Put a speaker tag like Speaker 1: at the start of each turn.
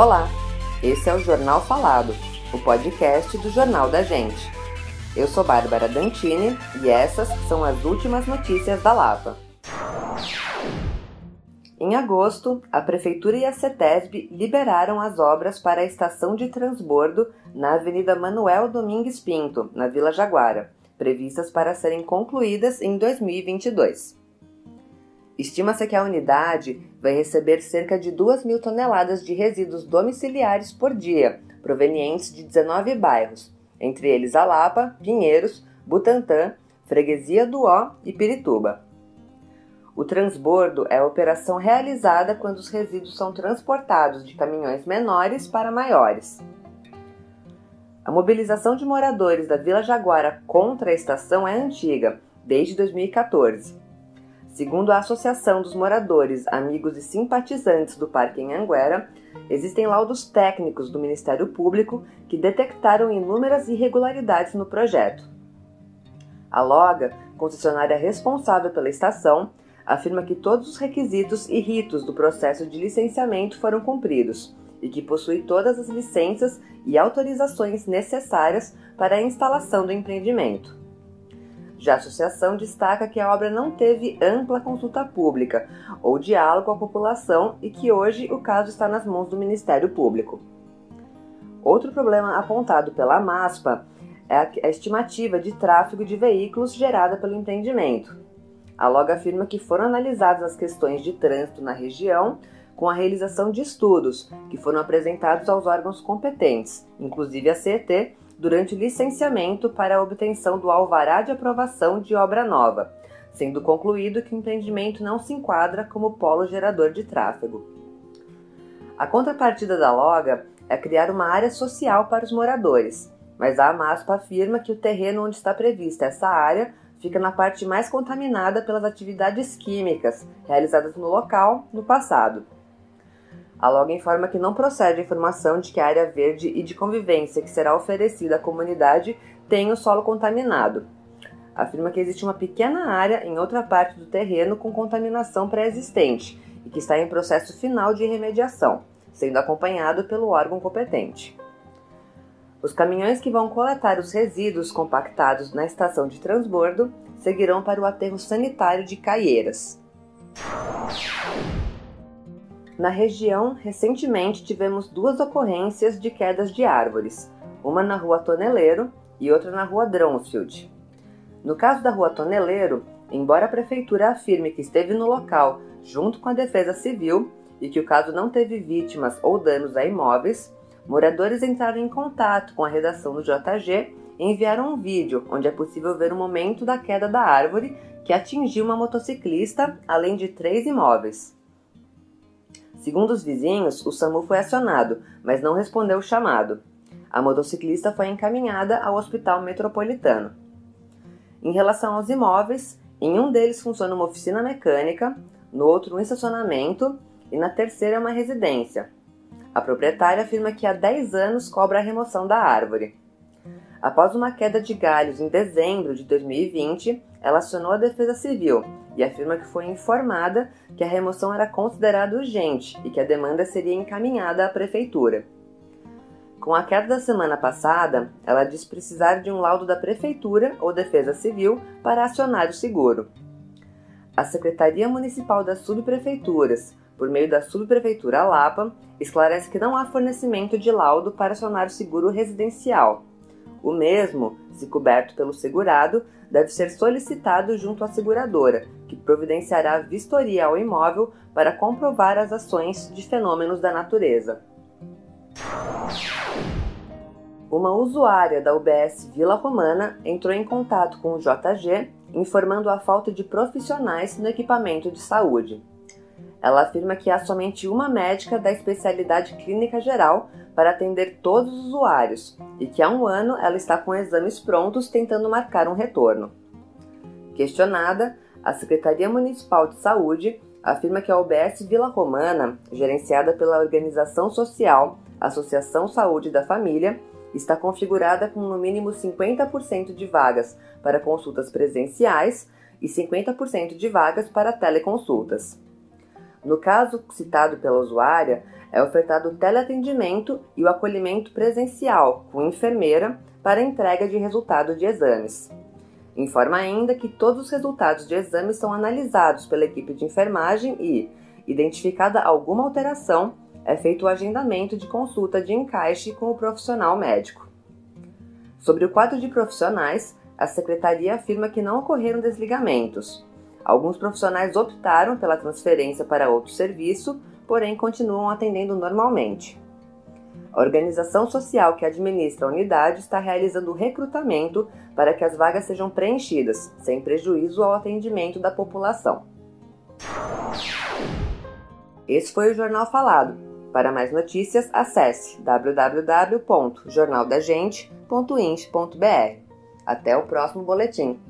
Speaker 1: Olá, esse é o Jornal Falado, o podcast do Jornal da Gente. Eu sou Bárbara Dantini e essas são as últimas notícias da Lapa. Em agosto, a Prefeitura e a CETESB liberaram as obras para a estação de transbordo na Avenida Manuel Domingues Pinto, na Vila Jaguara, previstas para serem concluídas em 2022. Estima-se que a unidade vai receber cerca de 2 mil toneladas de resíduos domiciliares por dia, provenientes de 19 bairros, entre eles Alapa, Pinheiros, Butantã, Freguesia do Ó e Pirituba. O transbordo é a operação realizada quando os resíduos são transportados de caminhões menores para maiores. A mobilização de moradores da Vila Jaguara contra a estação é antiga, desde 2014. Segundo a Associação dos Moradores, Amigos e Simpatizantes do Parque em Anguera, existem laudos técnicos do Ministério Público que detectaram inúmeras irregularidades no projeto. A Loga, concessionária responsável pela estação, afirma que todos os requisitos e ritos do processo de licenciamento foram cumpridos e que possui todas as licenças e autorizações necessárias para a instalação do empreendimento. Já a associação destaca que a obra não teve ampla consulta pública ou diálogo com a população e que hoje o caso está nas mãos do Ministério Público. Outro problema apontado pela MASPA é a estimativa de tráfego de veículos gerada pelo empreendimento. A Log afirma que foram analisadas as questões de trânsito na região com a realização de estudos que foram apresentados aos órgãos competentes, inclusive a CET, durante o licenciamento para a obtenção do alvará de aprovação de obra nova, sendo concluído que o empreendimento não se enquadra como polo gerador de tráfego. A contrapartida da Loga é criar uma área social para os moradores, mas a Amaspa afirma que o terreno onde está prevista essa área fica na parte mais contaminada pelas atividades químicas realizadas no local no passado. A Log informa que não procede a informação de que a área verde e de convivência que será oferecida à comunidade tem o solo contaminado. Afirma que existe uma pequena área em outra parte do terreno com contaminação pré-existente e que está em processo final de remediação, sendo acompanhado pelo órgão competente. Os caminhões que vão coletar os resíduos compactados na estação de transbordo seguirão para o aterro sanitário de Caieiras. Na região, recentemente tivemos duas ocorrências de quedas de árvores, uma na rua Toneleiro e outra na rua Dronsfield. No caso da rua Toneleiro, embora a prefeitura afirme que esteve no local junto com a Defesa Civil e que o caso não teve vítimas ou danos a imóveis, moradores entraram em contato com a redação do JG e enviaram um vídeo onde é possível ver o momento da queda da árvore que atingiu uma motociclista, além de três imóveis. Segundo os vizinhos, o SAMU foi acionado, mas não respondeu o chamado. A motociclista foi encaminhada ao Hospital Metropolitano. Em relação aos imóveis, em um deles funciona uma oficina mecânica, no outro um estacionamento e na terceira uma residência. A proprietária afirma que há 10 anos cobra a remoção da árvore. Após uma queda de galhos em dezembro de 2020, ela acionou a Defesa Civil e afirma que foi informada que a remoção era considerada urgente e que a demanda seria encaminhada à Prefeitura. Com a queda da semana passada, ela diz precisar de um laudo da Prefeitura ou Defesa Civil para acionar o seguro. A Secretaria Municipal das Subprefeituras, por meio da Subprefeitura Lapa, esclarece que não há fornecimento de laudo para acionar o seguro residencial. O mesmo, se coberto pelo segurado, deve ser solicitado junto à seguradora, que providenciará vistoria ao imóvel para comprovar as ações de fenômenos da natureza. Uma usuária da UBS Vila Romana entrou em contato com o JG, informando a falta de profissionais no equipamento de saúde. Ela afirma que há somente uma médica da especialidade clínica geral para atender todos os usuários e que há um ano ela está com exames prontos tentando marcar um retorno. Questionada, a Secretaria Municipal de Saúde afirma que a UBS Vila Romana, gerenciada pela organização social Associação Saúde da Família, está configurada com no mínimo 50% de vagas para consultas presenciais e 50% de vagas para teleconsultas. No caso citado pela usuária, é ofertado o teleatendimento e o acolhimento presencial com enfermeira para entrega de resultado de exames. Informa ainda que todos os resultados de exames são analisados pela equipe de enfermagem e, identificada alguma alteração, é feito o agendamento de consulta de encaixe com o profissional médico. Sobre o quadro de profissionais, a secretaria afirma que não ocorreram desligamentos. Alguns profissionais optaram pela transferência para outro serviço, porém continuam atendendo normalmente. A organização social que administra a unidade está realizando o recrutamento para que as vagas sejam preenchidas, sem prejuízo ao atendimento da população. Esse foi o Jornal Falado. Para mais notícias, acesse www.jornaldagente.int.br. Até o próximo boletim.